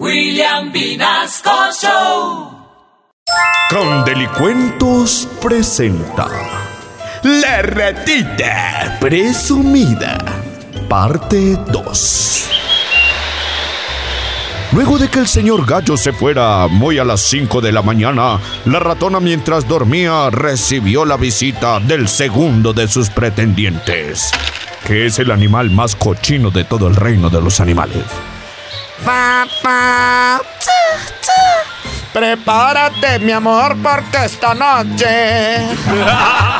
William Vinasco Show. Con Delicuentos presenta La ratita presumida, parte 2. Luego de que el señor Gallo se fuera muy a las 5 de la mañana, la ratona mientras dormía recibió la visita del segundo de sus pretendientes, que es el animal más cochino de todo el reino de los animales. Prepárate mi amor porque esta noche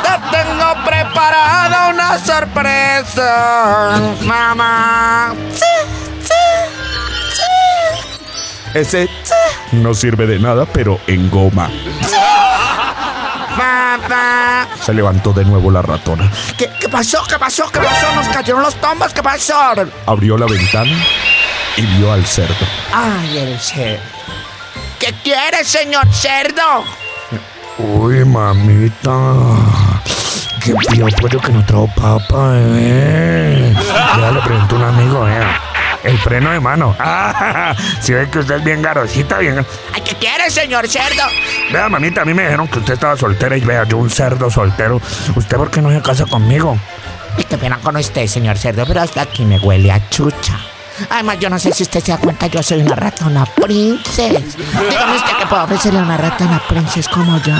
te tengo preparada una sorpresa, mamá. Ese no sirve de nada, pero en goma. Papá. Se levantó de nuevo la ratona. ¿Qué, ¿Qué pasó? ¿Qué pasó? ¿Qué pasó? Nos cayeron los tombos. ¿Qué pasó? Abrió la ventana y vio al cerdo. Ay, el cerdo. ¿Qué quieres, señor cerdo? Uy, mamita. Qué pío pollo que no trajo papa, eh. Ya le preguntó un amigo, vea. El freno de mano. Ah, si ve que usted es bien garosita, bien. Ay, ¿Qué quieres, señor cerdo? Vea, mamita, a mí me dijeron que usted estaba soltera y vea, yo un cerdo soltero. ¿Usted por qué no se casa conmigo? Ay, qué pena con usted, señor cerdo, pero hasta aquí me huele a chucha. Además, yo no sé si usted se da cuenta, yo soy una ratona princess. Dígame usted que puedo ofrecerle a una ratona princess como yo.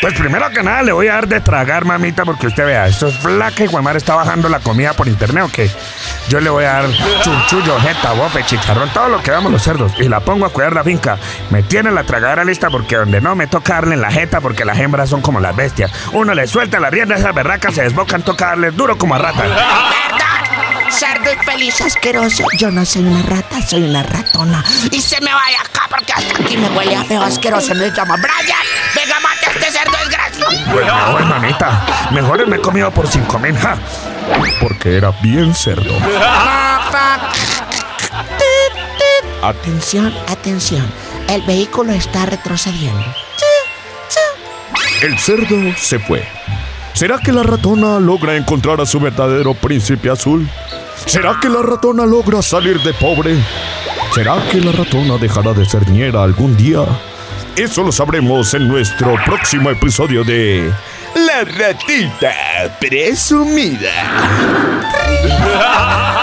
Pues primero que nada le voy a dar de tragar, mamita, porque usted vea, esto es flaca y Guamar está bajando la comida por internet, ¿o qué? Yo le voy a dar chunchullo, jeta, bofe, chicharrón, todo lo que damos los cerdos. Y la pongo a cuidar la finca. Me tiene la tragadera lista porque donde no me toca darle en la jeta porque las hembras son como las bestias. Uno le suelta la rienda a esas berracas, se desbocan, toca darles duro como a rata. Cerdo infeliz asqueroso. Yo no soy una rata, soy una ratona. Y se me vaya acá porque hasta aquí me huele a feo asqueroso. Me llama Brian. Venga, mate a este cerdo desgraciado. Bueno, mamita, mejor me he comido por cinco mil, ja. Porque era bien cerdo. Atención, atención. El vehículo está retrocediendo. El cerdo se fue. ¿Será que la ratona logra encontrar a su verdadero príncipe azul? ¿Será que la ratona logra salir de pobre? ¿Será que la ratona dejará de ser ñera algún día? Eso lo sabremos en nuestro próximo episodio de La ratita presumida.